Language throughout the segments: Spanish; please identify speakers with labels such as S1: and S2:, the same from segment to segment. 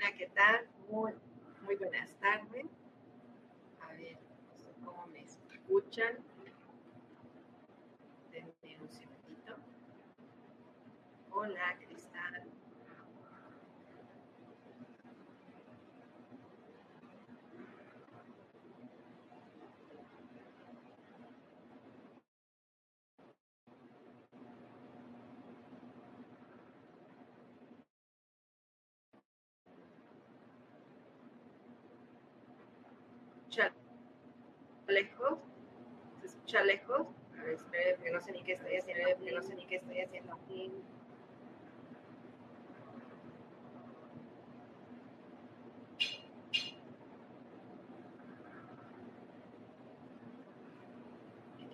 S1: Hola, ¿qué tal? Muy, muy buenas tardes. A ver, no sé cómo me escuchan. Denme un segundito. Hola, Cristal. escucha lejos? Ver, espere, porque no sé ni qué estoy haciendo, porque no sé ni qué estoy haciendo aquí.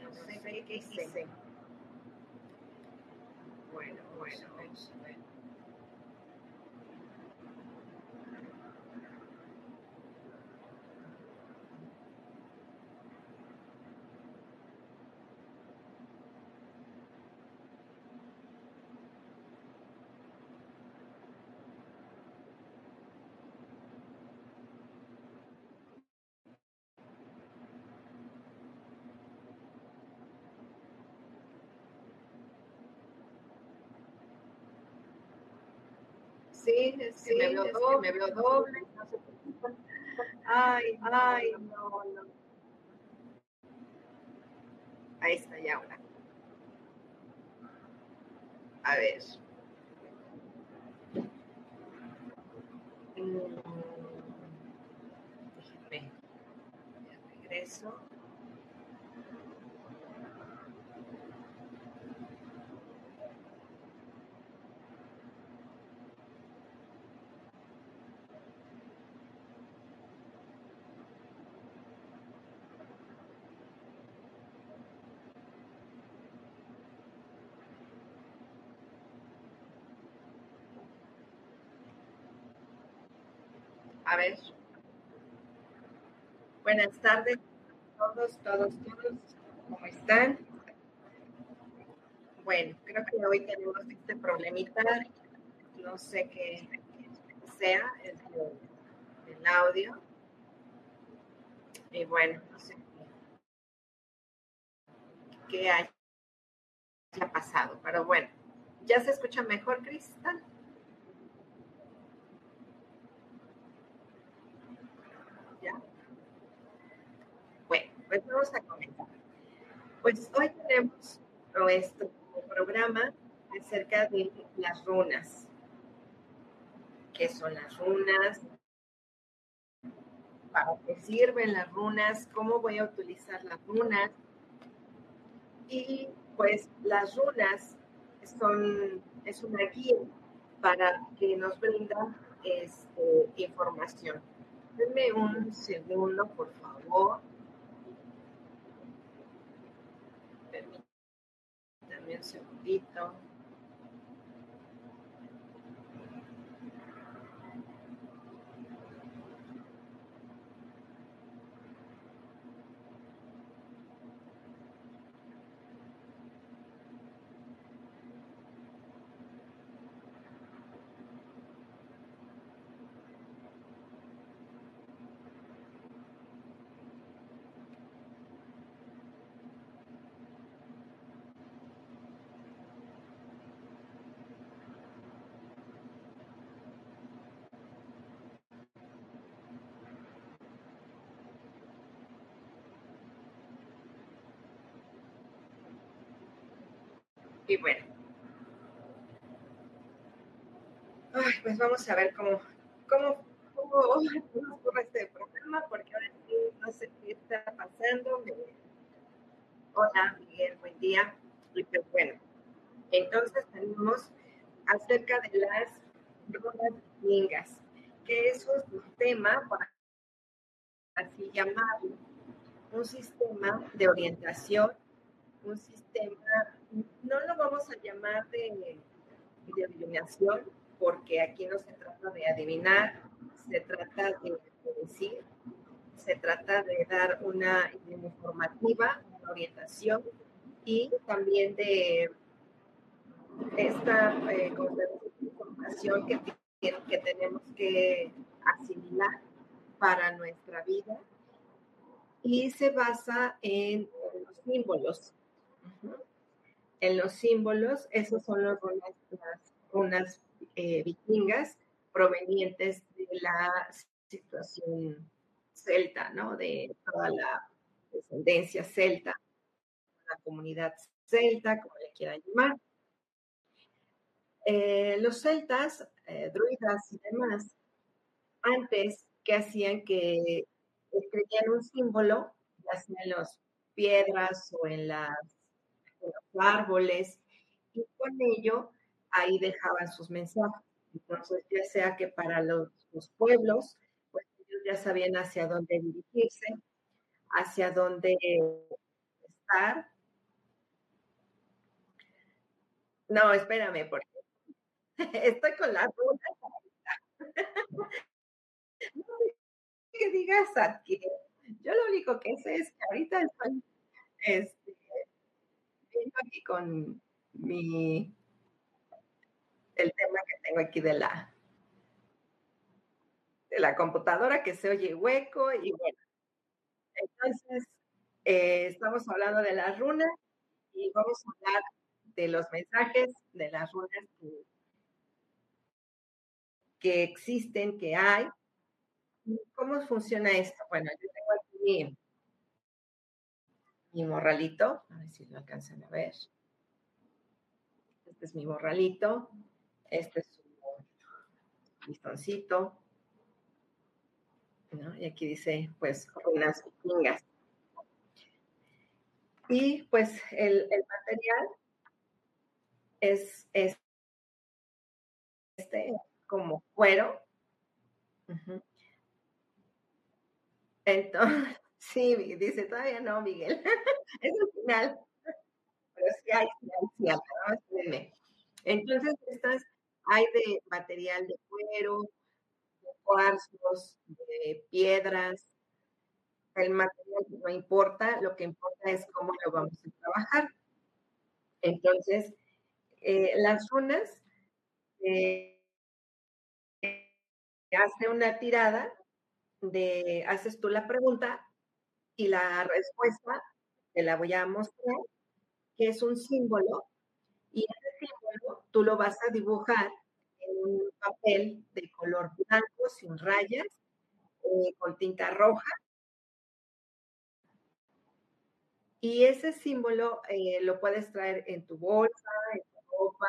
S1: No sé qué hice. Bueno, bueno, vamos a ver. Sí, sí, me veo doble, me veo doble. Ay, ay, no, no. Ahí está ya ahora. A ver. Mm, Déjenme. Ya regreso. A ver. Buenas tardes a todos, todos, todos. ¿Cómo están? Bueno, creo que hoy tenemos este problemita. No sé qué sea el, el audio. Y bueno, no sé qué haya pasado. Pero bueno, ¿ya se escucha mejor, Cristal? ¿Ya? Bueno, pues vamos a comenzar. Pues hoy tenemos nuestro programa acerca de las runas. ¿Qué son las runas? ¿Para qué sirven las runas? ¿Cómo voy a utilizar las runas? Y pues las runas son, es una guía para que nos brinda este, información. Denme un segundo, por favor. menos eu então Y bueno. Pues vamos a ver cómo, cómo, cómo nos ocurre este programa, porque ahora sí no sé qué está pasando. Hola, Miguel, buen día. Y pues bueno, entonces tenemos acerca de las runas vikingas, que es un sistema, así llamarlo, un sistema de orientación, un sistema, no lo vamos a llamar de, de adivinación, porque aquí no se trata de adivinar, se trata de decir, se trata de dar una informativa, una orientación y también de esta eh, información que que tenemos que asimilar para nuestra vida y se basa en, los símbolos. En los símbolos, esos son los runas, eh, vikingas provenientes de la situación celta, ¿no? De toda la descendencia celta, la comunidad celta, como le quieran llamar. Eh, los celtas, eh, druidas y demás, antes que hacían que escribían un símbolo, ya sea en las piedras o en, las, los árboles, y con ello ahí dejaban sus mensajes. Entonces, ya sea que para los, los pueblos, pues ellos ya sabían hacia dónde dirigirse, hacia dónde estar. No, espérame, porque estoy con la ruta. no que digas aquí. Yo lo único que sé es que ahorita estoy este, aquí con mi el tema que tengo aquí de la de la computadora que se oye hueco y bueno entonces, eh, estamos hablando de las runas y vamos a hablar de los mensajes de las runas que, existen, que hay. ¿Cómo funciona esto? Bueno, yo tengo aquí mi, morralito, a ver si lo alcanzan a ver. Este es mi morralito, este es su listoncito, y aquí dice, pues, runas vikingas. Y pues el, material es, este como cuero. Entonces, sí, dice, todavía no, Miguel. es el final. Pero sí hay final, ¿no? Entonces, estas hay de material de cuero, cuarzos, de piedras. El material no importa, lo que importa es cómo lo vamos a trabajar. Entonces, eh, las runas eh, hace una tirada de, haces tú la pregunta y la respuesta te la voy a mostrar, que es un símbolo, y ese símbolo tú lo vas a dibujar un papel de color blanco sin rayas, eh, con tinta roja. Y ese símbolo eh, lo puedes traer en tu bolsa, en tu ropa.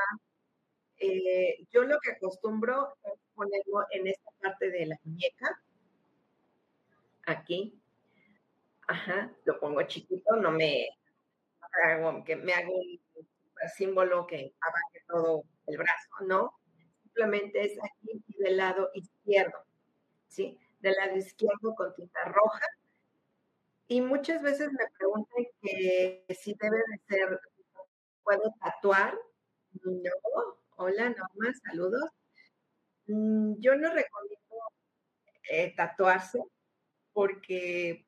S1: Eh, yo lo que acostumbro es ponerlo en esta parte de la muñeca. Aquí. Ajá, lo pongo chiquito, no me hago, que me hago un símbolo que abaje todo el brazo, ¿no? simplemente es aquí del lado izquierdo, ¿sí? Del lado izquierdo con tinta roja. Y muchas veces me preguntan que si debe de ser, ¿puedo tatuar? No. Hola, Norma, saludos. Mm, yo no recomiendo eh, tatuarse porque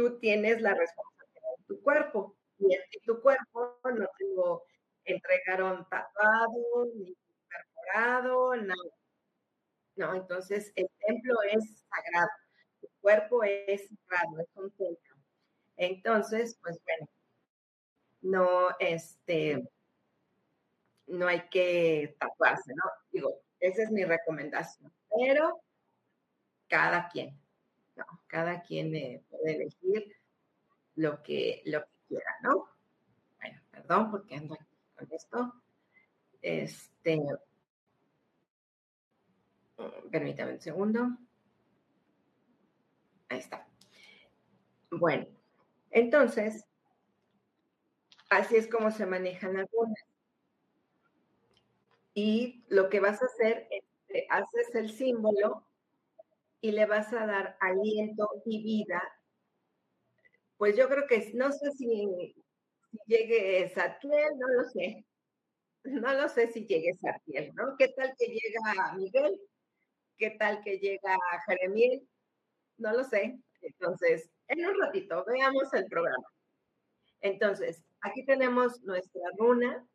S1: tú tienes la responsabilidad de tu cuerpo y en tu cuerpo no tengo entregaron tatuado ni perforado, no. No, entonces el templo es sagrado, el cuerpo es sagrado, es un templo. Entonces, pues bueno, no, este, no hay que tatuarse, ¿no? Digo, esa es mi recomendación, pero cada quien, cada quien eh, puede elegir lo que, lo que quiera, ¿no? Bueno, perdón porque ando aquí con esto. Este, permítame un segundo. Ahí está. Bueno, entonces, así es como se manejan las runas. Y lo que vas a hacer es, haces el símbolo y le vas a dar aliento y vida. Pues yo creo que no sé si, llegue Satiel, no lo sé. No lo sé si llegue Satiel, ¿no? ¿Qué tal que llega Miguel? ¿Qué tal que llega Jeremiel? No lo sé. Entonces, en un ratito, veamos el programa. Entonces, aquí tenemos nuestra runa,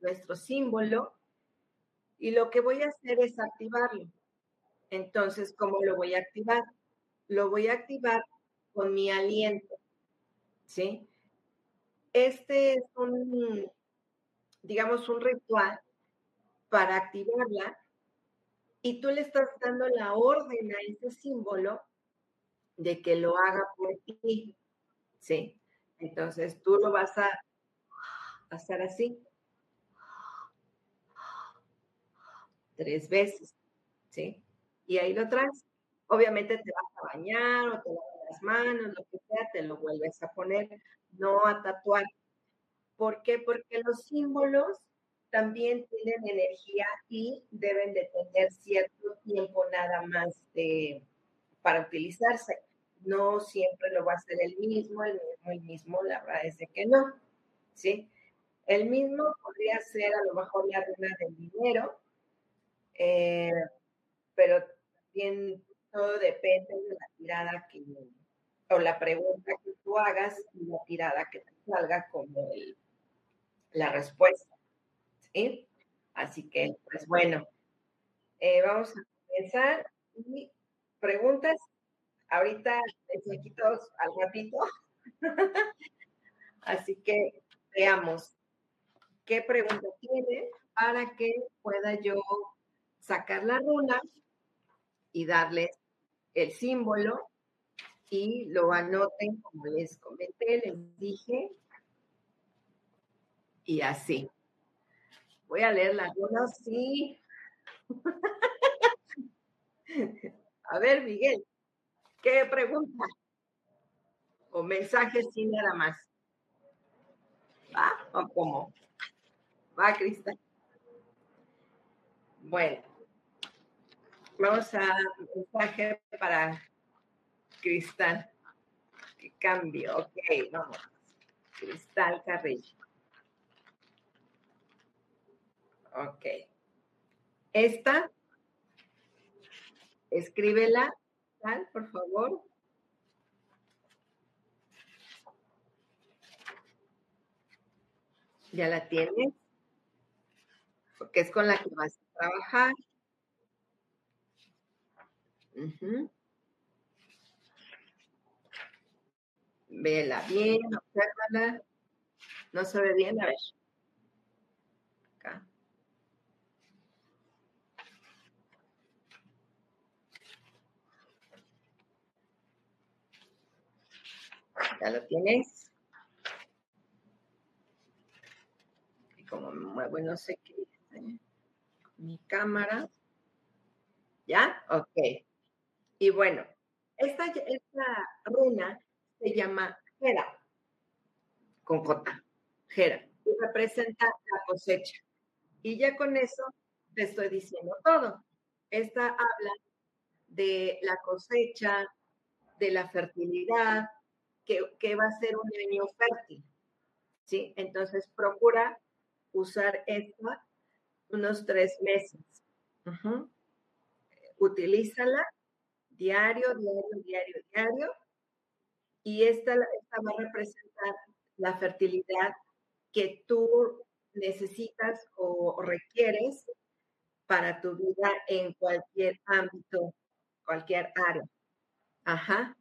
S1: nuestro símbolo, Y lo que voy a hacer es activarlo. Entonces, ¿cómo lo voy a activar? Lo voy a activar con mi aliento. ¿Sí? Este es un, digamos, un ritual para activarla y tú le estás dando la orden a ese símbolo de que lo haga por ti. ¿Sí? Entonces tú lo vas a hacer así. Tres veces. ¿Sí? Y ahí lo traes. Obviamente te vas a bañar o te lavas las manos, lo que sea, te lo vuelves a poner, no a tatuar. ¿Por qué? Porque los símbolos también tienen energía y deben de tener cierto tiempo nada más de, para utilizarse. No siempre lo va a ser el mismo, el mismo, el mismo, la verdad es de que no, ¿sí? El mismo podría ser a lo mejor la runa del dinero, eh, pero también todo depende de la tirada que, o la pregunta que tú hagas y la tirada que te salga como la respuesta. ¿sí? Así que, pues bueno, eh, vamos a comenzar. Preguntas, ahorita les quito al ratito. Así que veamos qué pregunta tiene para que pueda yo sacar la runa y darles el símbolo y lo anoten como les comenté, les dije, y así. Voy a leer la runa, sí. a ver, Miguel, ¿qué pregunta? O mensaje sin nada más. ¿Va? ¿O cómo? Va, Cristal. Bueno, vamos a mensaje para Cristal. Que cambio, ok, vamos. Cristal Carrillo. Ok. Esta, escríbela, tal, por favor. ¿Ya la tienes? Porque es con la que vas a trabajar. Vela bien, obsérvala. No se ve bien, a ver. Acá. ¿Ya lo tienes? Y como me muevo, no sé qué. Mi cámara. ¿Ya? Ok. Y bueno, esta, esta runa se llama Gera, con J, Gera, y representa la cosecha. Y ya con eso te estoy diciendo todo. Esta habla de la cosecha, de la fertilidad, que, va a ser un año fértil. ¿sí? Entonces, procura usar esta unos tres meses. Utilízala diario, diario, diario, diario. Y esta, esta va a representar la fertilidad que tú necesitas o requieres para tu vida en cualquier ámbito, cualquier área. Ajá.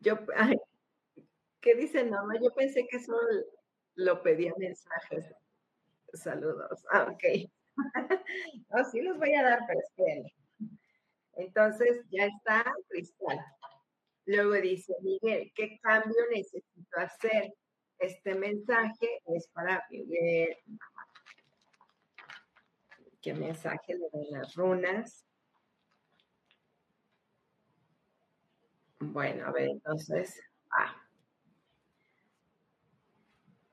S1: Yo, ¿qué dice Norma? Yo pensé que solo lo pedía mensajes. Saludos. Ah, ok. no, sí los voy a dar, pero espérenme. Entonces, ya está, Cristal. Luego dice, Miguel, ¿qué cambio necesito hacer? Este mensaje es para Miguel. ¿Qué mensaje le doy las runas? Bueno, a ver, entonces, ah.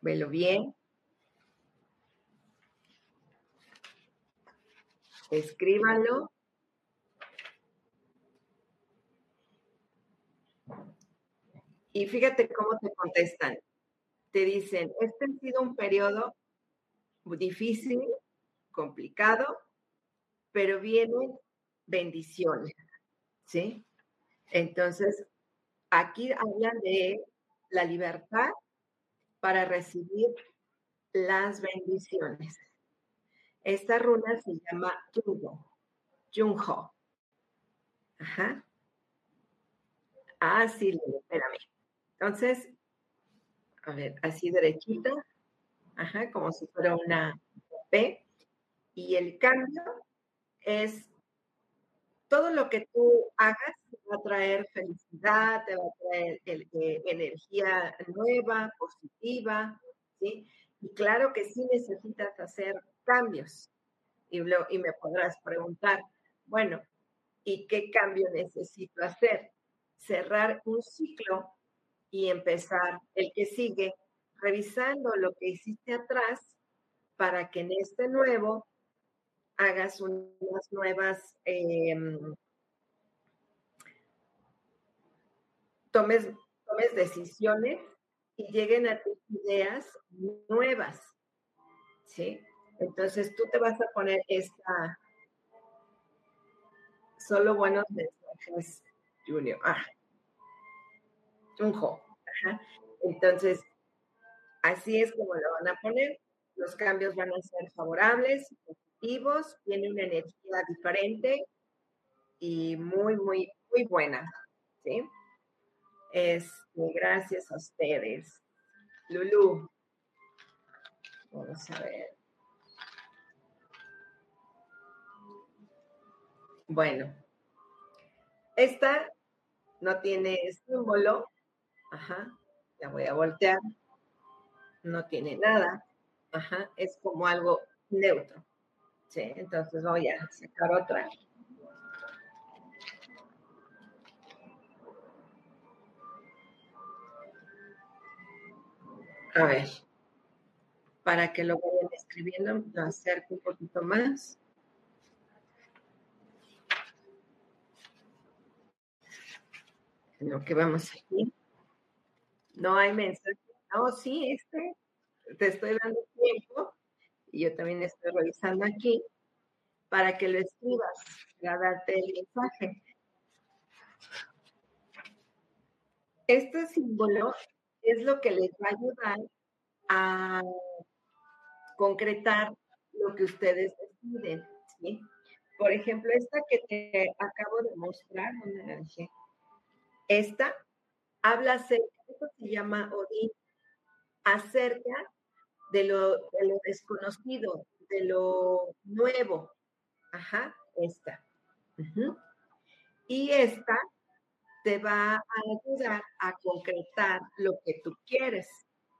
S1: Velo bien. Escríbanlo. Y fíjate cómo te contestan. Te dicen, este ha sido un periodo difícil, complicado, pero vienen bendiciones, ¿sí? Entonces, aquí hablan de la libertad para recibir las bendiciones. Esta runa se llama Junho. Junho. Ajá. Ah, sí, espérame. Entonces, a ver, así derechita. Ajá, como si fuera una P. Y el cambio es todo lo que tú hagas va a traer felicidad, te va a traer eh, energía nueva, positiva, ¿sí? Y claro que sí necesitas hacer cambios. Y me podrás preguntar, bueno, ¿y qué cambio necesito hacer? Cerrar un ciclo y empezar el que sigue, revisando lo que hiciste atrás para que en este nuevo hagas unas nuevas, em, tomes, tomes decisiones y lleguen a tus ideas nuevas, ¿sí? Entonces tú te vas a poner esta, solo buenos mensajes, Junior. Ah, un Entonces, así es como lo van a poner. Los cambios van a ser favorables, positivos, tiene una energía diferente y muy, muy, muy buena. ¿sí? Este, gracias a ustedes. Lulu. Vamos a ver. Bueno, esta no tiene símbolo. Ajá, la voy a voltear. No tiene nada. Ajá, es como algo neutro. Sí, entonces voy a sacar otra. A ver, para que lo vayan escribiendo, lo acerco un poquito más. lo que vamos aquí. No hay mensaje. No, sí, este, te estoy dando tiempo y yo también estoy revisando aquí para que lo escribas, para darte el mensaje. Este símbolo es lo que les va a ayudar a concretar lo que ustedes deciden. ¿sí? Por ejemplo, esta que te acabo de mostrar, ¿dónde? Esta habla acerca, esto se llama Odín, acerca de lo, de lo desconocido, de lo nuevo. Ajá, esta. Y esta te va a ayudar a concretar lo que tú quieres.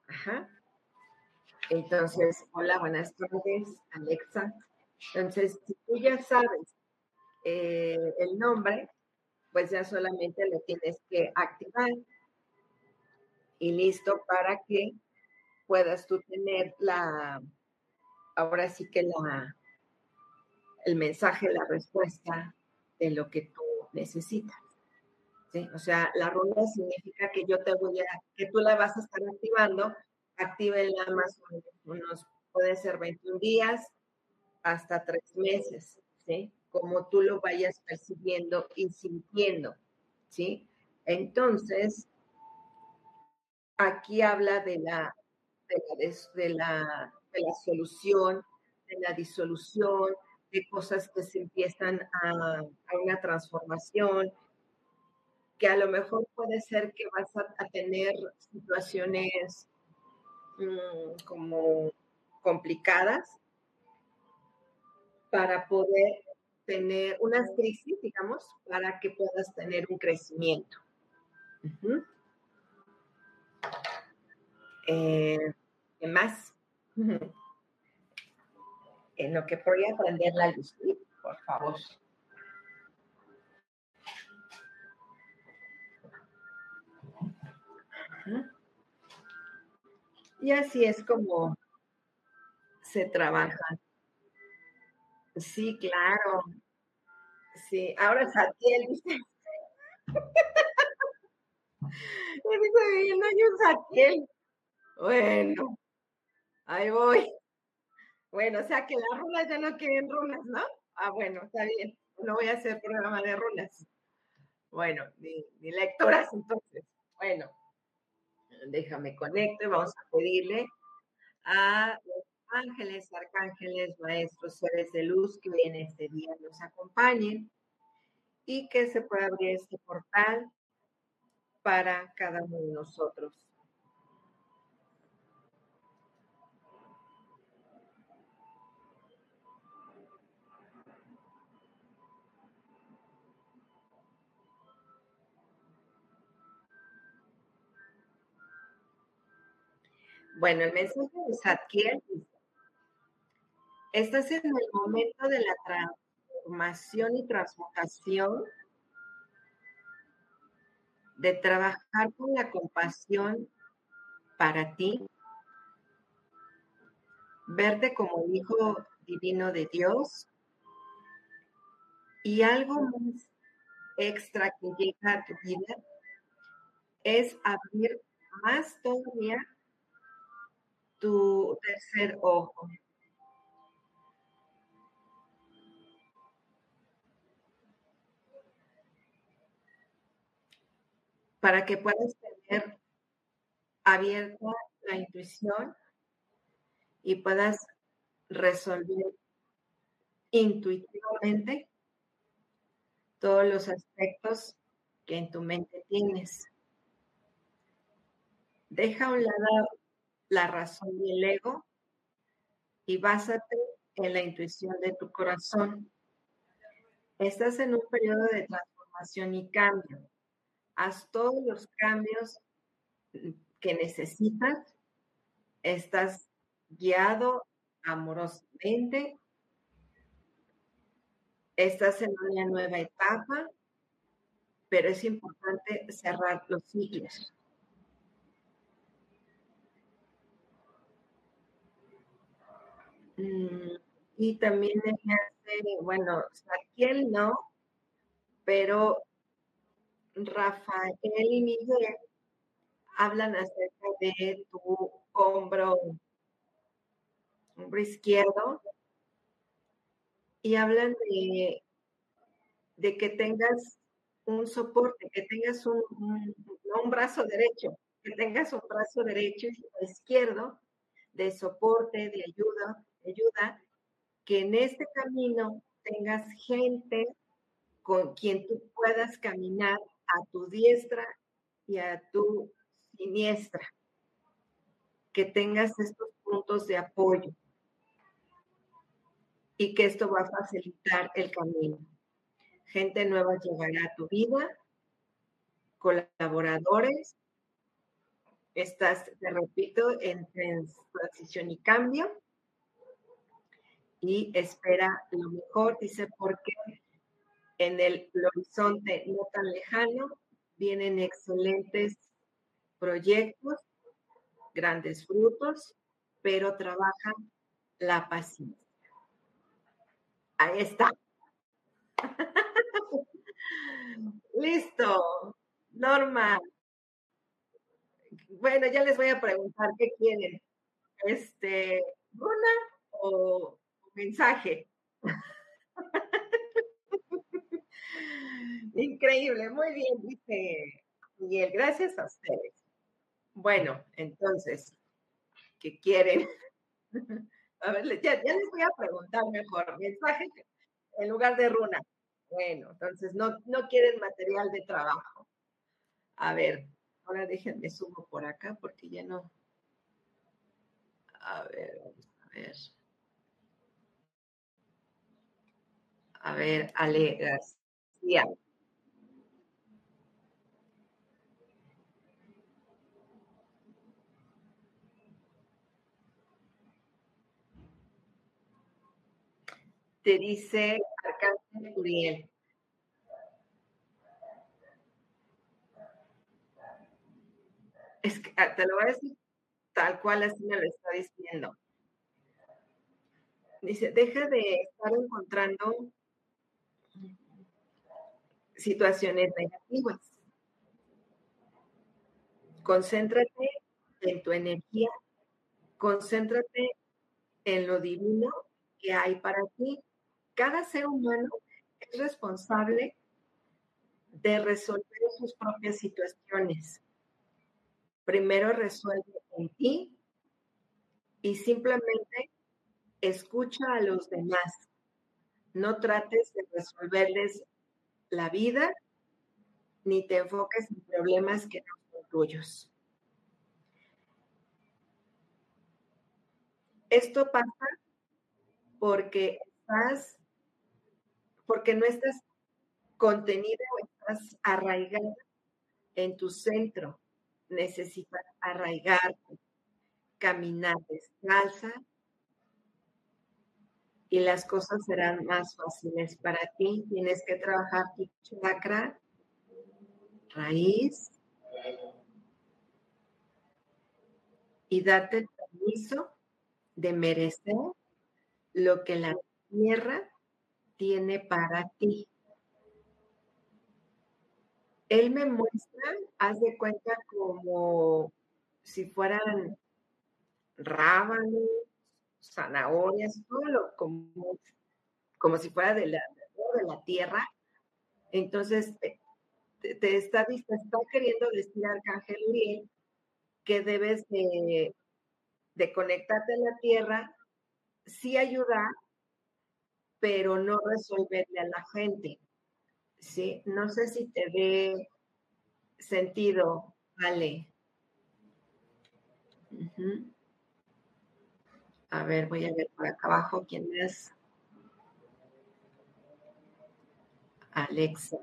S1: Ajá. Entonces, hola, buenas tardes, Alexa. Entonces, si tú ya sabes eh, el nombre, pues ya solamente lo tienes que activar y listo para que puedas tú tener la, ahora sí que la, el mensaje, la respuesta de lo que tú necesitas. ¿sí? O sea, la ronda significa que yo te voy a, que tú la vas a estar activando, actívenla más o puede ser 21 días hasta tres meses, ¿sí? Como tú lo vayas percibiendo y sintiendo, ¿sí? Entonces, aquí habla de la, de la, de la, solución, de la disolución, de cosas que se empiezan a, a, una transformación, que a lo mejor puede ser que vas a, tener situaciones mm, como complicadas para poder tener unas crisis, digamos, para que puedas tener un crecimiento. Eh, ¿Qué más? En lo que voy a aprender la luz, por favor. Y así es como se trabaja. Sí, claro. Sí, ahora Satiel. Me dice, no. Bueno, ahí voy. Bueno, o sea que las runas ya no quieren runas, ¿no? Ah, bueno, está bien. No voy a hacer programa de runas. Bueno, ni, lectoras entonces. Bueno, déjame conecto y vamos a pedirle a los ángeles, arcángeles, maestros, seres de luz que en este día nos acompañen y que se pueda abrir este portal para cada uno de nosotros. Bueno, el mensaje de Zadkiel estás en el momento de la transformación y transmutación, de trabajar con la compasión para ti, verte como hijo divino de Dios. Y algo más extra que llega a tu vida es abrir más todavía tu tercer ojo. Para que puedas tener abierta la intuición y puedas resolver intuitivamente todos los aspectos que en tu mente tienes. Deja a un lado la razón y el ego y básate en la intuición de tu corazón. Estás en un periodo de transformación y cambio. Haz todos los cambios que necesitas. Estás guiado amorosamente. Estás en una nueva etapa, pero es importante cerrar los ciclos. Y también hace, bueno, Saquiel no, pero Rafael y Miguel hablan acerca de tu hombro, hombro izquierdo y hablan de, de que tengas un soporte, que tengas un, un, un brazo derecho, que tengas un brazo derecho y izquierdo de soporte, de ayuda, ayuda, que en este camino tengas gente con quien tú puedas caminar a tu diestra y a tu siniestra, que tengas estos puntos de apoyo. Y que esto va a facilitar el camino. Gente nueva llegará a tu vida, colaboradores, estás, te repito, en transición y cambio y espera lo mejor, dice, porque en el horizonte no tan lejano vienen excelentes proyectos, grandes frutos, pero trabajan la paciencia. Ahí está. Listo. Norma. Bueno, ya les voy a preguntar qué quieren. Este, una o mensaje. Increíble, muy bien, dice Miguel, gracias a ustedes. Bueno, entonces, ¿qué quieren? A ver, ya, ya les voy a preguntar mejor, mensaje en lugar de runa. Bueno, entonces no, no quieren material de trabajo. A ver, ahora déjenme subo por acá porque ya no. A ver, vamos a ver. A ver, Ale García. Te dice Arcángel Uriel. Es que ah, te lo voy a decir tal cual así me lo está diciendo. Dice, deja de estar encontrando situaciones negativas. Concéntrate en tu energía, concéntrate en lo divino que hay para ti. Cada ser humano es responsable de resolver sus propias situaciones. Primero resuelve en ti y simplemente escucha a los demás. No trates de resolverles la vida ni te enfoques en problemas que no son tuyos. Esto pasa porque estás, porque no estás contenida o estás arraigada en tu centro. Necesitas arraigarte, caminar descalza y las cosas serán más fáciles para ti. Tienes que trabajar tu chakra raíz y date permiso de merecer lo que la tierra tiene para ti. Él me muestra, haz de cuenta como si fueran rábanos, zanahorias, todo como, como si fuera de la, de la tierra. Entonces, te, te está, está queriendo decir Arcángel Uriel que debes de conectarte a la tierra, sí ayudar, pero no resolverle a la gente. ¿sí? No sé si te dé sentido, vale. A ver, voy a ver por acá abajo quién es. Alexa.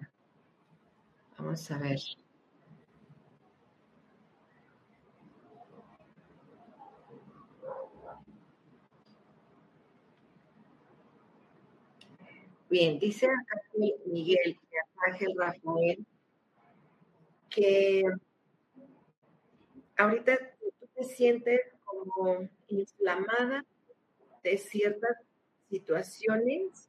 S1: Vamos a ver. Bien, dice acá Miguel, Ángel Rafael, que ahorita tú te sientes como inflamada de ciertas situaciones.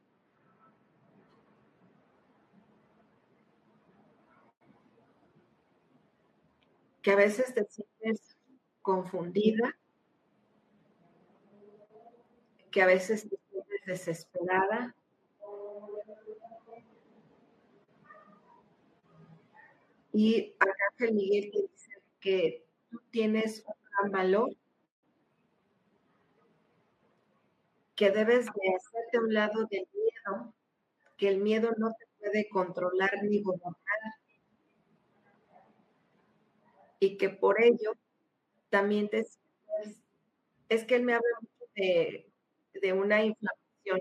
S1: Que a veces te sientes confundida, que a veces te sientes desesperada, Y Arcángel Miguel te dice que tú tienes un gran valor, que debes de hacerte un lado del miedo, que el miedo no te puede controlar ni gobernar, y que por ello también te es que él me habla mucho de, de una inflamación.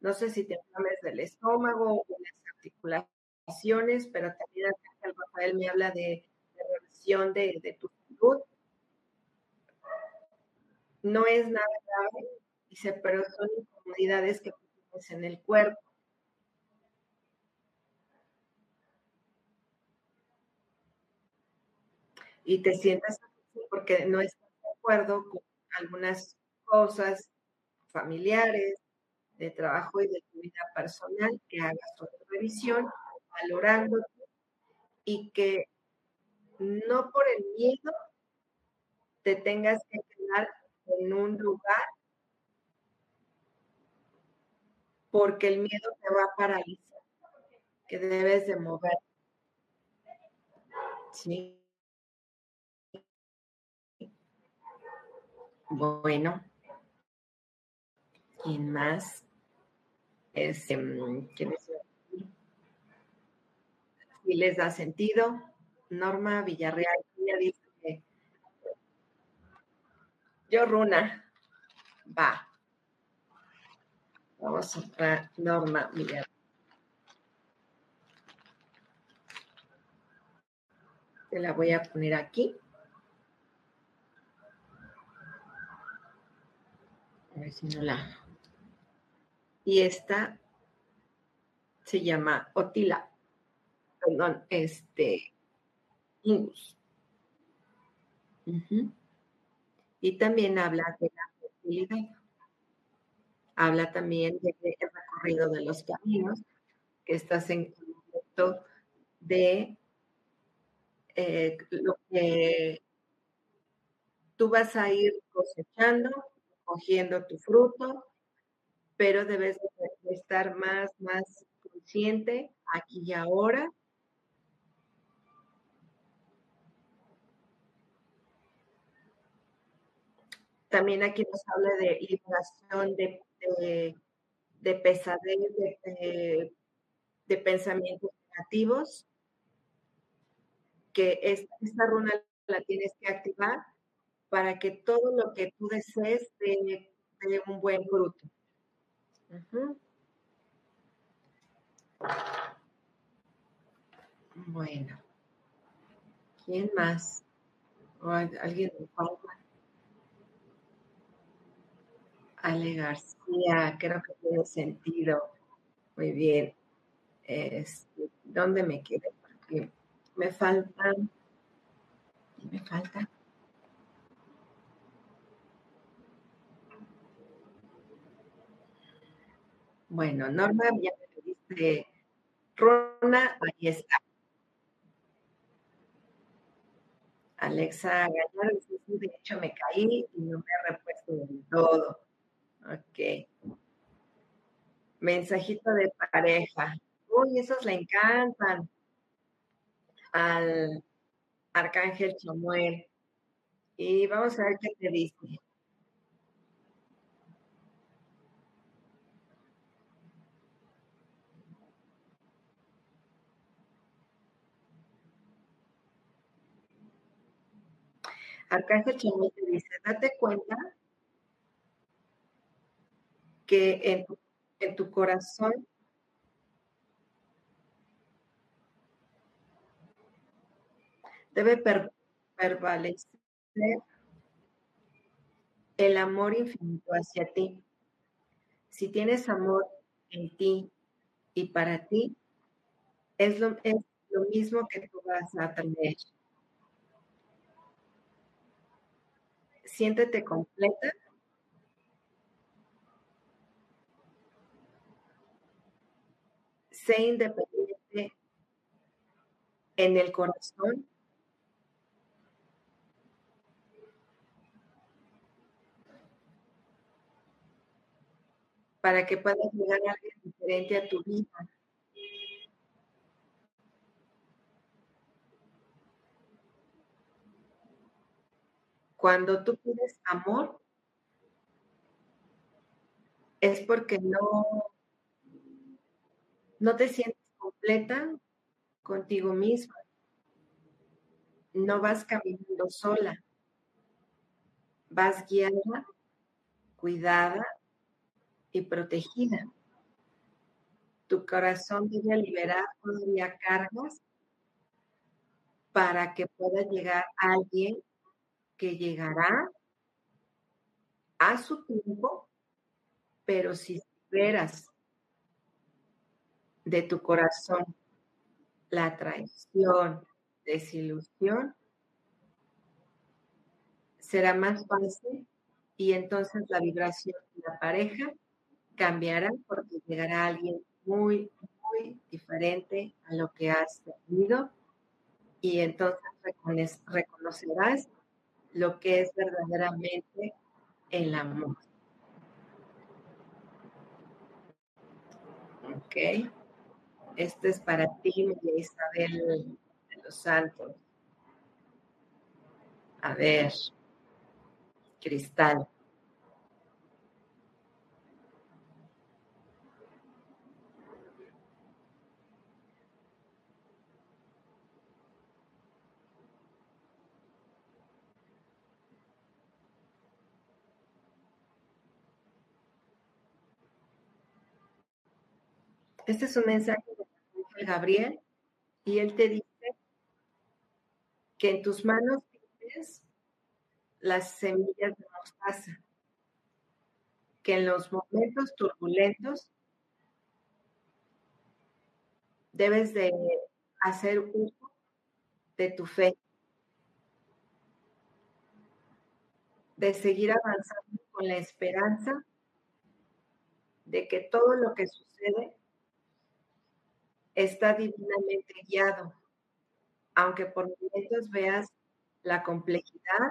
S1: No sé si te inflames del estómago o de las articulaciones, pero también el Rafael me habla de, revisión de, tu salud. No es nada grave, dice, pero son incomodidades que tienes en el cuerpo. Y te sientas así porque no estás de acuerdo con algunas cosas familiares, de trabajo y de tu vida personal, que hagas tu revisión, valorando y que no por el miedo te tengas que quedar en un lugar porque el miedo te va a paralizar, que debes de mover. Sí. Bueno. ¿Quién más? Este, ¿quién es? si les da sentido. Norma Villarreal, ella dice que yo runa, va. Vamos a Norma Villarreal. Te la voy a poner aquí. A ver si no la. Y esta se llama Otila perdón, este, Ingus. Y también habla de la fertilidad. Habla también del recorrido de los caminos, que estás en momento de eh, lo que tú vas a ir cosechando, cogiendo tu fruto, pero debes de estar más, más consciente aquí y ahora. También aquí nos habla de liberación de, de, pesadez, de, pensamientos negativos, que esta, runa la tienes que activar para que todo lo que tú desees dé, un buen fruto. Bueno, ¿quién más? alguien de Ale García, creo que tiene sentido. Muy bien. Este, ¿Dónde me quedé? Porque me faltan. me falta? Bueno, Norma, ya me dice Rona, ahí está. Alexa Gallardo, de hecho me caí y no me he repuesto del todo. Ok. Mensajito de pareja. Uy, esos le encantan. Al Arcángel Chamuel. Y vamos a ver qué te dice. Arcángel Chamuel te dice, date cuenta que en, tu corazón debe prevalecer el amor infinito hacia ti. Si tienes amor en ti y para ti, es lo, es lo mismo que tú vas a tener. Siéntete completa sé independiente en el corazón. para que puedas llegar a alguien diferente a tu vida. Cuando tú pides amor, es porque no no te sientes completa contigo misma. No vas caminando sola. Vas guiada, cuidada y protegida. Tu corazón debe liberar todavía cargas para que pueda llegar alguien que llegará a su tiempo, pero si esperas de tu corazón la traición, desilusión, será más fácil y entonces la vibración de la pareja cambiará porque llegará alguien muy, muy diferente a lo que has tenido y entonces reconocerás lo que es verdaderamente el amor. ¿Ok? Este es para ti, Isabel de los Santos. A ver, cristal. Este es un mensaje Gabriel y él te dice que en tus manos tienes las semillas de mostaza, que en los momentos turbulentos debes de hacer uso de tu fe, de seguir avanzando con la esperanza de que todo lo que sucede está divinamente guiado, aunque por momentos veas la complejidad,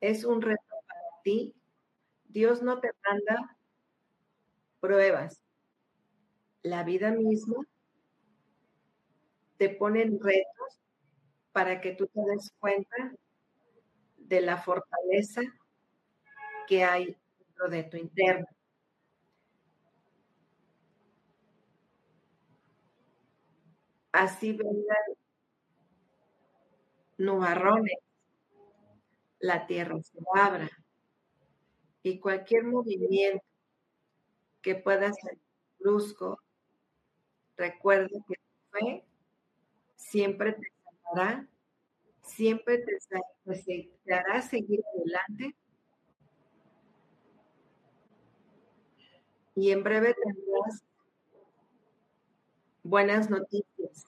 S1: es un reto para ti. Dios no te manda pruebas. La vida misma te pone retos para que tú te des cuenta de la fortaleza que hay dentro de tu interno. Así vengan nubarrones, la tierra se abra. Y cualquier movimiento que pueda ser brusco, recuerda que tu fe siempre te salvará, siempre te, te hará seguir adelante. Y en breve tendrás buenas noticias.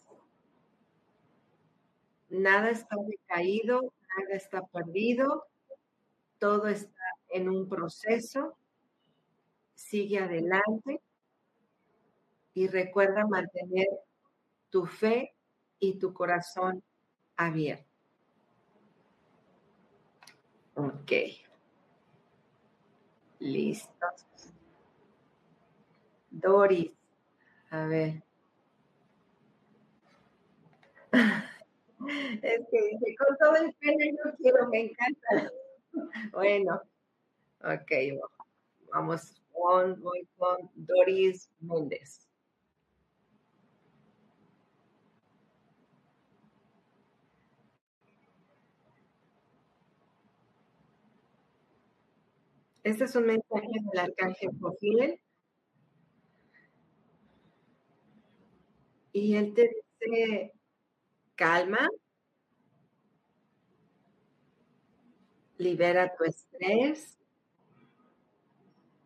S1: Nada está decaído, nada está perdido, todo está en un proceso. Sigue adelante y recuerda mantener tu fe y tu corazón abierto. Ok. Listos. Doris, a ver. Es que dice, con todo el pene yo quiero, me encanta. Bueno, ok, vamos con, voy con Doris Méndez. Este es un mensaje del arcángel Jofiel. Y él te dice, calma, libera tu estrés.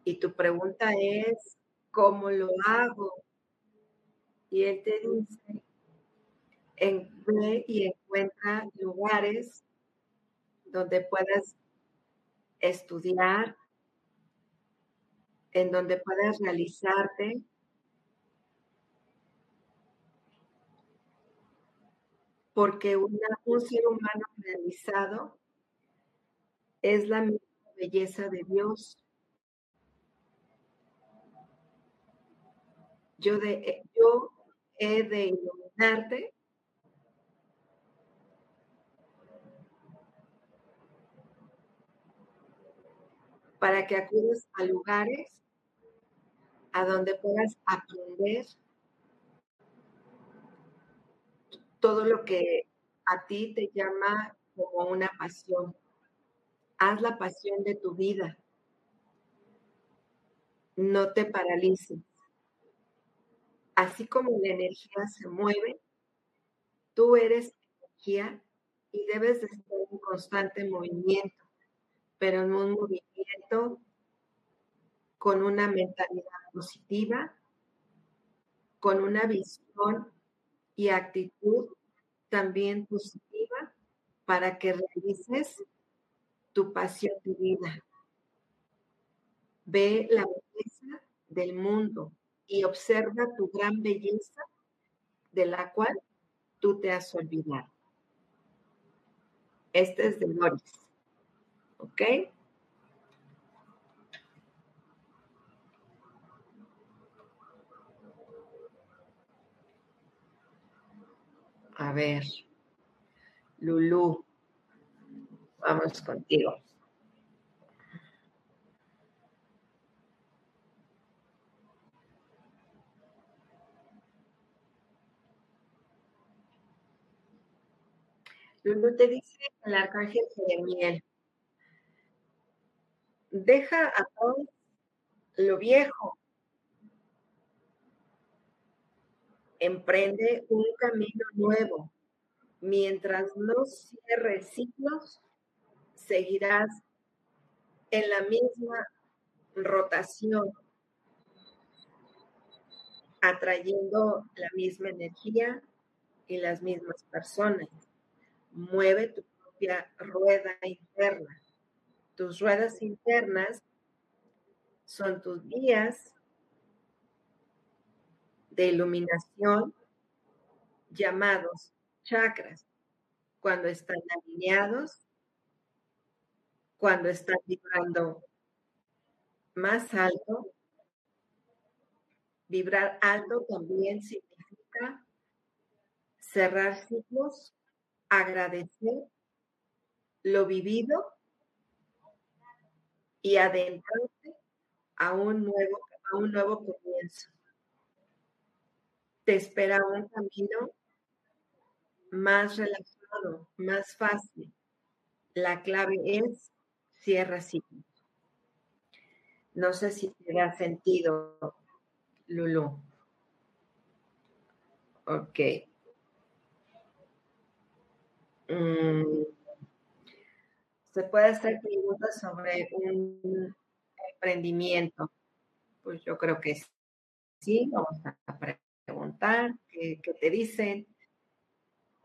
S1: Y tu pregunta es, ¿cómo lo hago? Y él te dice, en, ve y encuentra lugares donde puedas estudiar, en donde puedas realizarte. Porque un ser humano realizado es la misma belleza de Dios. Yo, de, yo he de iluminarte para que acudes a lugares a donde puedas aprender todo lo que a ti te llama como una pasión. Haz la pasión de tu vida. No te paralices. Así como la energía se mueve, tú eres energía y debes de estar en constante movimiento, pero en un movimiento con una mentalidad positiva, con una visión y actitud también positiva para que realices tu pasión divina. Ve la belleza del mundo y observa tu gran belleza de la cual tú te has olvidado. Este es de Doris. ¿Ok? A ver, Lulú, vamos contigo. Lulú te dice el arcángel Jeremiel, deja a todos lo viejo Emprende un camino nuevo. Mientras no cierres ciclos, seguirás en la misma rotación, atrayendo la misma energía y las mismas personas. Mueve tu propia rueda interna. Tus ruedas internas son tus guías de iluminación llamados chakras, cuando están alineados, cuando están vibrando más alto. Vibrar alto también significa cerrar ciclos, agradecer lo vivido y adentrarte a un nuevo, a un nuevo comienzo. Te espera un camino más relajado, más fácil. La clave es cierra ciclos. No sé si te da sentido, Lulu. Ok. Mm. Se puede hacer preguntas sobre un emprendimiento. Pues yo creo que sí. Vamos a preguntar qué, te dicen.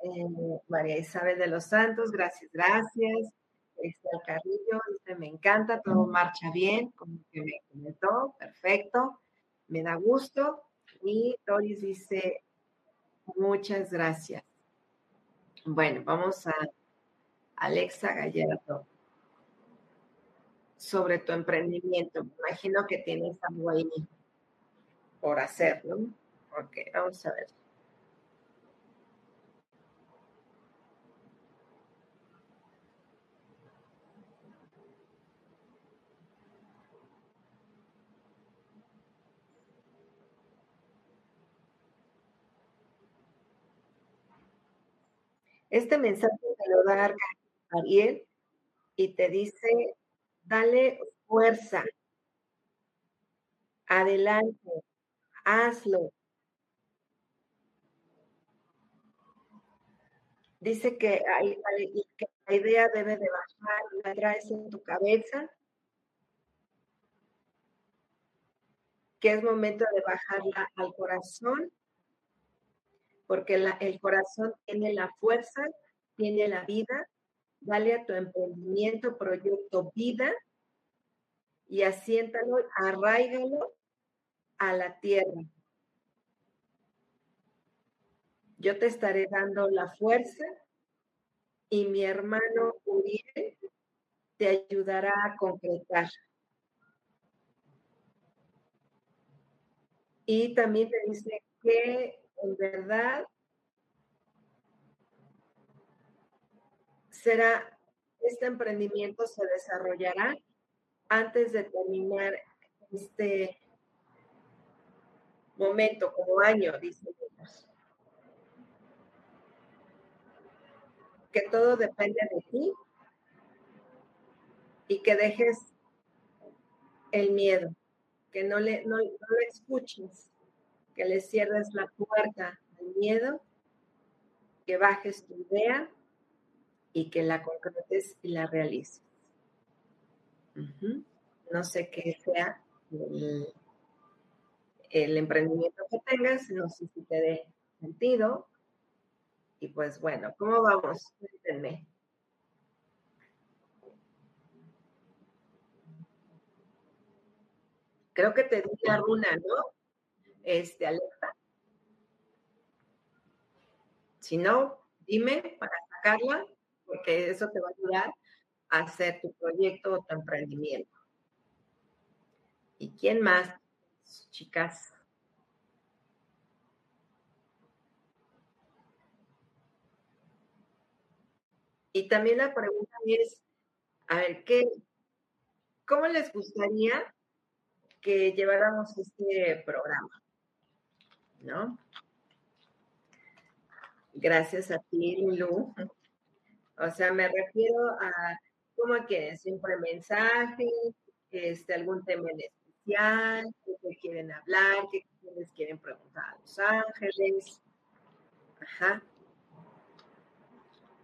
S1: Eh, María Isabel de los Santos, gracias, gracias. Este Carrillo dice, me encanta, todo marcha bien, como que me comentó, perfecto, me da gusto. Y Doris dice, muchas gracias. Bueno, vamos a Alexa Gallardo. Sobre tu emprendimiento. Me imagino que tienes algo ahí por hacer, ¿no? Ok, vamos a ver. Este mensaje te lo da Ariel y te dice, dale fuerza, adelante, hazlo. Dice que, la idea debe de bajar, la traes en tu cabeza, que es momento de bajarla al corazón porque el corazón tiene la fuerza, tiene la vida. Dale a tu emprendimiento, proyecto vida y asiéntalo, arraigalo a la tierra. Yo te estaré dando la fuerza y mi hermano Uriel te ayudará a concretar. Y también te dice que en verdad será, este emprendimiento se desarrollará antes de terminar este momento, como año, dice Dios. Que todo depende de ti y que dejes el miedo, que no le, no, no le escuches, que le cierres la puerta al miedo, que bajes tu idea y que la concretes y la realices. No sé qué sea el, emprendimiento que tengas, no sé si te dé sentido. Y pues bueno, ¿cómo vamos? Cuéntenme. Creo que te di la runa, ¿no? este, Alexa. Si no, dime para sacarla, porque eso te va a ayudar a hacer tu proyecto o tu emprendimiento. ¿Y quién más, chicas? Y también la pregunta es, a ver, ¿qué, ¿cómo les gustaría que lleváramos este programa? ¿no? Gracias a ti, Lulu. O sea, me refiero a cómo quieren siempre mensajes, este, algún tema en especial, qué quieren hablar, qué les quieren preguntar a Los Ángeles. Ajá.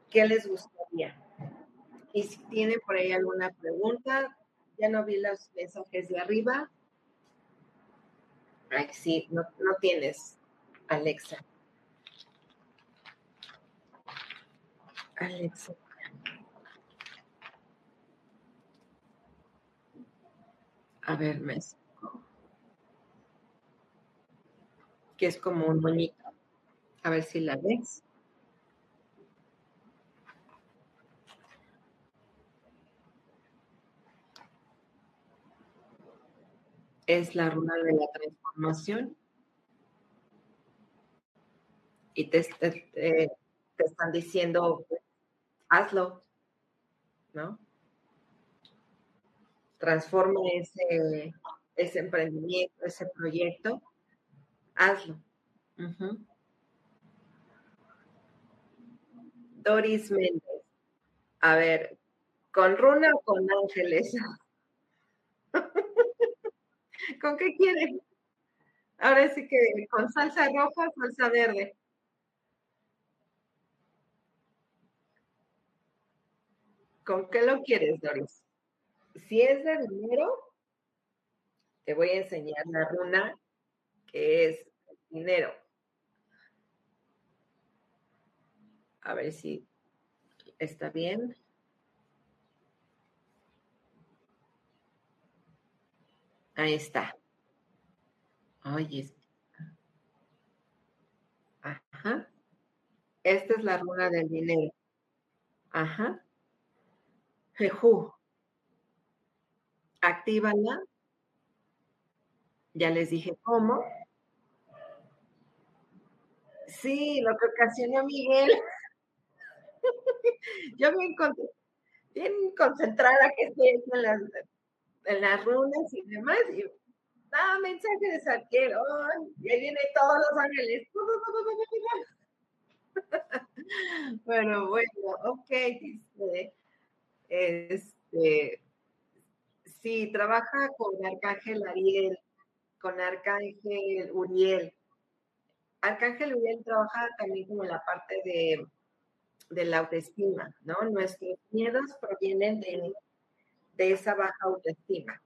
S1: ¿Qué les gustaría? Y si tienen por ahí alguna pregunta, ya no vi los mensajes de arriba, Ay, sí, no, no tienes, Alexa. Alexa. A ver, me que es como un bonito. A ver si la ves. Es la runa de la transformación. Y te, te, están diciendo, hazlo, ¿no? transforma ese, ese emprendimiento, ese proyecto, hazlo. Doris Méndez. A ver, ¿con runa o con ángeles? ¿Con qué quieren? Ahora sí que con salsa roja, salsa verde. ¿Con qué lo quieres, Doris? Si es de dinero, te voy a enseñar la runa que es dinero. A ver si está bien. Ahí está. Oye. Ajá. Esta es la runa del dinero. Ajá. Jejú. Actívala. Ya les dije cómo. Sí, lo que ocasionó Miguel. Yo me encontré bien concentrada que estoy en las, en las runas y demás, y nada, mensaje de Sarkiel, y ahí vienen todos los ángeles. Bueno, bueno, ok, dice, este, sí, trabaja con Arcángel Ariel, con Arcángel Uriel. Arcángel Uriel trabaja también como la parte de de la autoestima, ¿no? Nuestros miedos provienen de, esa baja autoestima.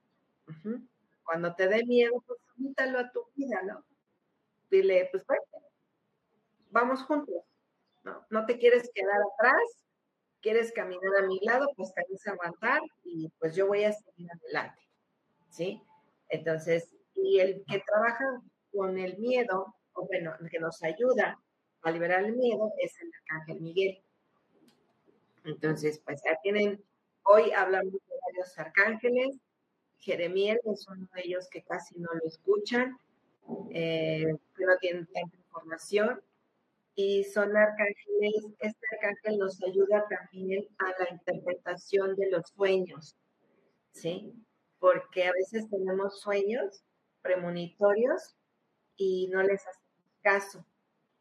S1: Cuando te dé miedo, pues invítalo a tu vida, ¿no? Dile, pues vamos juntos, ¿no? No te quieres quedar atrás, quieres caminar a mi lado, pues te a aguantar y pues yo voy a seguir adelante, ¿sí? Entonces, y el que trabaja con el miedo, o bueno, el que nos ayuda a liberar el miedo es el arcángel Miguel. Entonces, pues ya tienen, hoy hablamos de varios arcángeles, Jeremías es uno de ellos que casi no lo escuchan, eh, no tienen tanta información, y son arcángeles, este arcángel nos ayuda también a la interpretación de los sueños, ¿sí? Porque a veces tenemos sueños premonitorios y no les hacemos caso.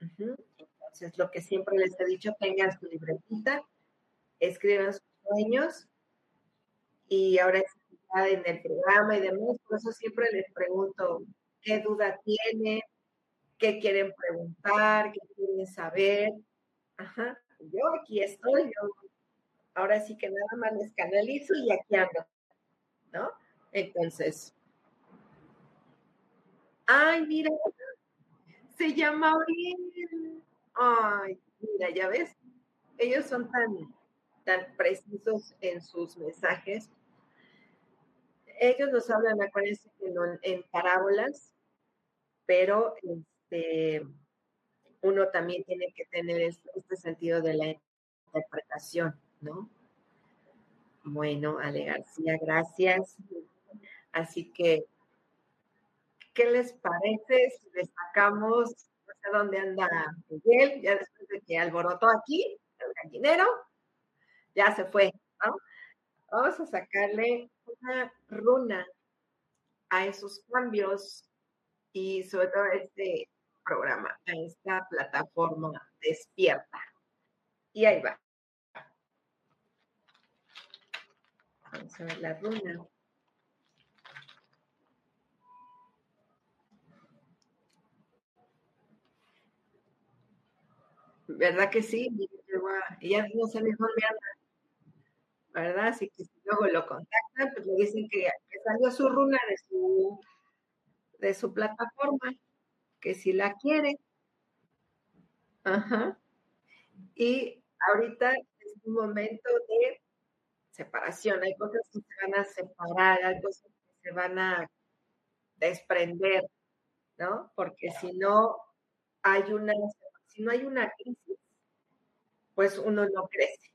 S1: Entonces, lo que siempre les he dicho, tengan su libretita escriban sus sueños y ahora en el programa y demás, por eso siempre les pregunto qué duda tienen, qué quieren preguntar, qué quieren saber. Ajá, yo aquí estoy, yo ahora sí que nada más les canalizo y aquí ando, ¿no? Entonces, ay, mira, se llama Oriel. Ay, mira, ya ves, ellos son tan tan precisos en sus mensajes. Ellos nos hablan, acuérdense que en parábolas, pero este, uno también tiene que tener este, este, sentido de la interpretación, ¿no? Bueno, Ale García, gracias. Así que, ¿qué les parece si destacamos, no sé dónde anda Miguel, ya después de que alborotó aquí, el gallinero? ya se fue, ¿no? Vamos a sacarle una runa a esos cambios y sobre todo a este programa, a esta plataforma despierta. Y ahí va. Vamos a ver la runa. ¿Verdad que sí? Ya no mejor me anda. ¿verdad? Así que luego lo contactan, pues le dicen que, salió su runa de su, de su plataforma, que si la quiere. Ajá. Y ahorita es un momento de separación. Hay cosas que se van a separar, hay cosas que se van a desprender, ¿no? Porque si no hay una, si no hay una crisis, pues uno no crece,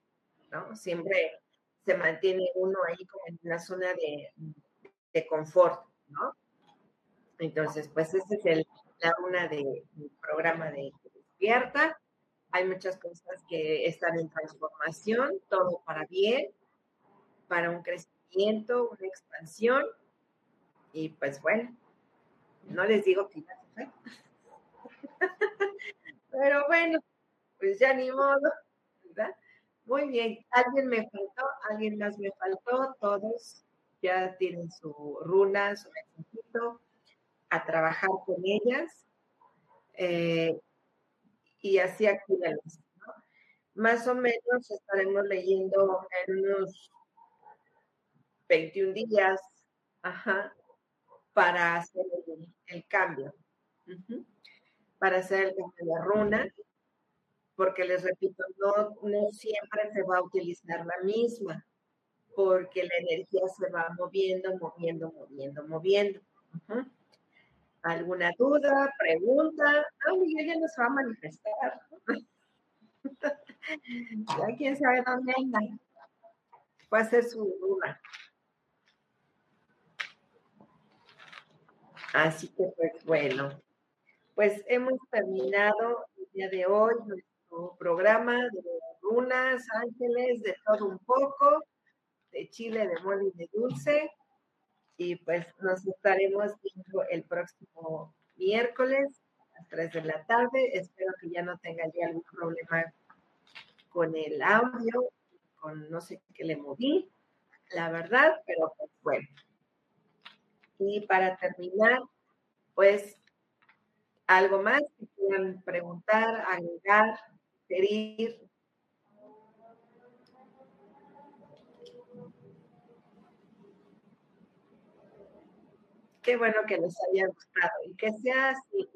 S1: ¿no? Siempre se mantiene uno ahí como en una zona de, confort, ¿no? Entonces, pues esa es el, la una del programa de Despierta. Hay muchas cosas que están en transformación, todo para bien, para un crecimiento, una expansión. Y pues bueno, no les digo que ya se fue. Pero bueno, pues ya ni modo, ¿verdad? Muy bien, alguien me faltó, alguien más me faltó, todos ya tienen su runa, su mensajito, a trabajar con ellas eh, y así activarlas. ¿no? Más o menos estaremos leyendo en unos 21 días ajá, para hacer el, cambio. Para hacer el cambio de runa porque les repito, no, siempre se va a utilizar la misma, porque la energía se va moviendo, moviendo, moviendo, moviendo. ¿Alguna duda, pregunta? No, Miguel ya nos va a manifestar. quién sabe dónde anda. Va a ser su duda. Así que pues bueno, pues hemos terminado el día de hoy programa de lunas, ángeles, de todo un poco, de chile, de mole y de dulce. Y pues nos estaremos viendo el próximo miércoles a las 3 de la tarde. Espero que ya no tenga ya algún problema con el audio, con no sé qué le moví, la verdad, pero pues bueno. Y para terminar, pues algo más que quieran preguntar, agregar, Qué bueno que les haya gustado y que sea así,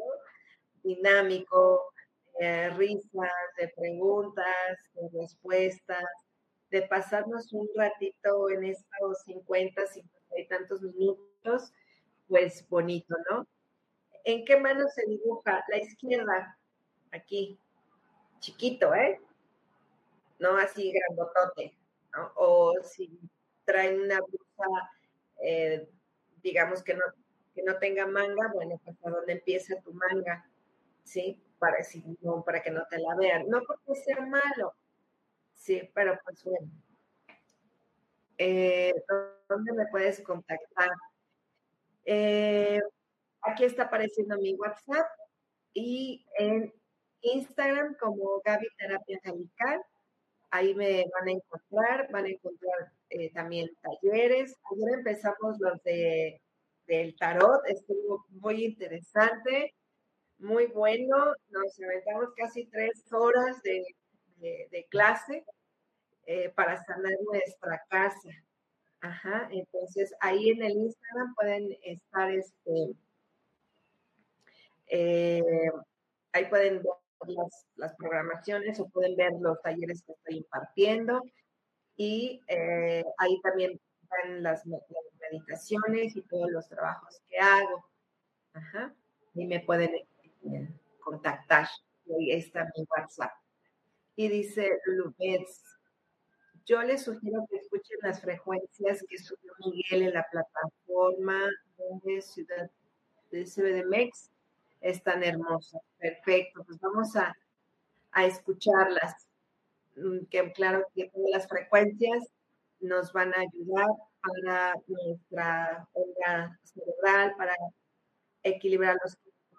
S1: dinámico, eh, risas, de preguntas, de respuestas, de pasarnos un ratito en estos 50, 50 y tantos minutos, pues bonito, ¿no? ¿En qué mano se dibuja? La izquierda, aquí, chiquito, ¿eh? No así grandotote, ¿no? O si traen una blusa, eh, digamos que no, que no tenga manga, bueno, pues a dónde empieza tu manga, ¿sí? Para, si, no, para que no te la vean. No porque sea malo, sí, pero pues bueno. Eh, ¿Dónde me puedes contactar? Eh, aquí está apareciendo mi WhatsApp y en Instagram como Gaby Terapia Angelical. Ahí me van a encontrar, van a encontrar eh, también talleres. Ayer empezamos los de del tarot, estuvo muy interesante, muy bueno. Nos aventamos casi tres horas de, clase eh, para sanar nuestra casa. Ajá, entonces ahí en el Instagram pueden estar este. Eh, ahí pueden ver las, programaciones o pueden ver los talleres que estoy impartiendo. Y eh, ahí también están las, meditaciones y todos los trabajos que hago. Ajá. Y me pueden eh, contactar. ahí está mi WhatsApp. Y dice Lubetz, yo les sugiero que escuchen las frecuencias que subió Miguel en la plataforma de Ciudad de CBDMEX es tan hermosa. Perfecto, pues vamos a, escuclarlas. Mm, que claro que todas las frecuencias nos van a ayudar para nuestra onda cerebral, para equilibrar los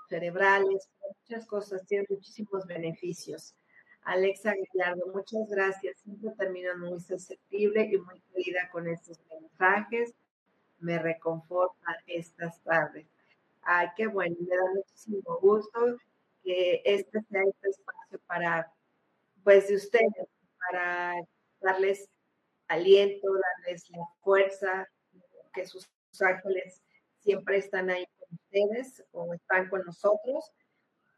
S1: cerebrales, muchas cosas, tiene muchísimos beneficios. Alexa Gallardo, muchas gracias. Siempre termino muy susceptible y muy querida con estos mensajes. Me reconforta estas tardes. Ay, qué bueno, me da muchísimo gusto que este sea este espacio para, pues, de ustedes, para darles aliento, darles la fuerza, que sus ángeles siempre están ahí con ustedes o están con nosotros,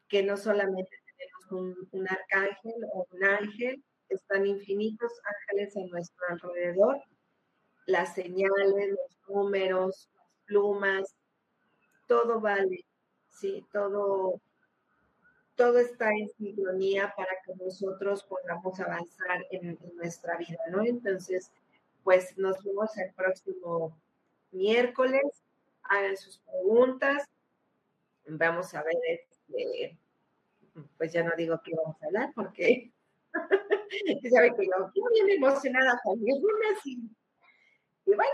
S1: que no solamente tenemos un, arcángel o un ángel, están infinitos ángeles a nuestro alrededor, las señales, los números, las plumas, todo vale, ¿sí? Todo, todo está en sincronía para que nosotros podamos avanzar en, nuestra vida, ¿no? Entonces, pues nos vemos el próximo miércoles, hagan sus preguntas, vamos a ver, este, pues ya no digo que vamos a hablar porque saben que yo, bien emocionada con lunas y, y bueno,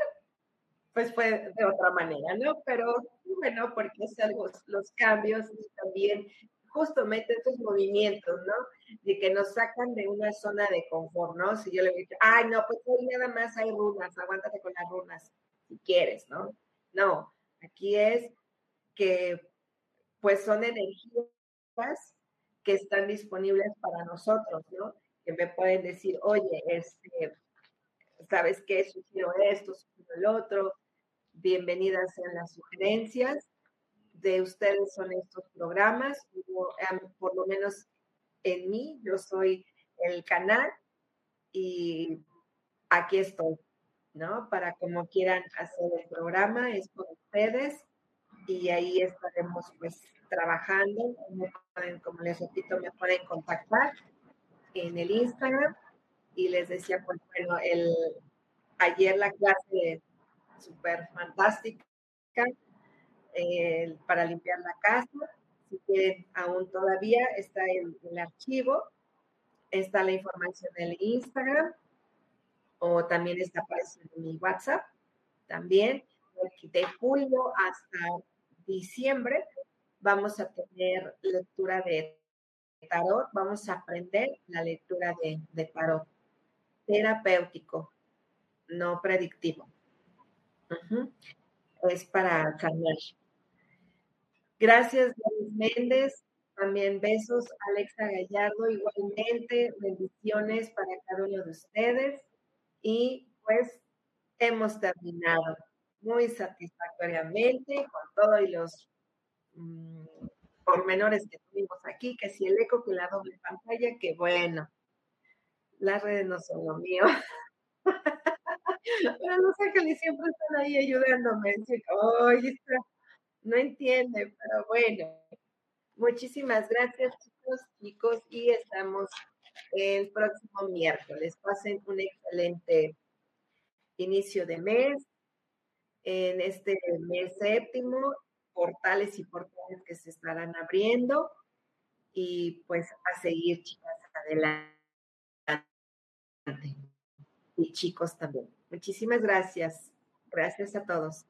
S1: pues fue de otra manera, ¿no? Pero bueno, porque es algo, los cambios y también justamente estos movimientos, ¿no? De que nos sacan de una zona de confort, ¿no? Si yo le digo, ay, no, pues hoy nada más hay runas, aguántate con las runas, si quieres, ¿no? No, aquí es que pues son energías que están disponibles para nosotros, ¿no? Que me pueden decir, oye, este, ¿sabes qué? Sugiero esto, sugiero el otro. Bienvenidas sean las sugerencias de ustedes son estos programas, por lo menos en mí, yo soy el canal y aquí estoy, ¿no? Para como quieran hacer el programa, es con ustedes y ahí estaremos pues trabajando. Como, les repito, me pueden contactar en el Instagram y les decía, pues bueno, el, ayer la clase súper fantástica eh, para limpiar la casa. Si quieren, aún todavía está el, el archivo, está la información en Instagram o también está apareciendo en mi WhatsApp. También de julio hasta diciembre vamos a tener lectura de tarot, vamos a aprender la lectura de, de tarot terapéutico, no predictivo. Es para cambiar. Gracias, Luis Méndez. También besos, Alexa Gallardo, igualmente, bendiciones para cada uno de ustedes. Y pues hemos terminado muy satisfactoriamente con todo y los mm, pormenores que tuvimos aquí, que si el eco, que la doble pantalla, que bueno, las redes no son lo mío. Pero los ángeles siempre están ahí ayudándome. No entiende, pero bueno. Muchísimas gracias, chicos, chicos, y estamos el próximo miércoles. Pasen un excelente inicio de mes. En este mes séptimo, portales y portales que se estarán abriendo. Y pues a seguir, chicas, adelante. Y chicos también. Muchísimas gracias. Gracias a todos.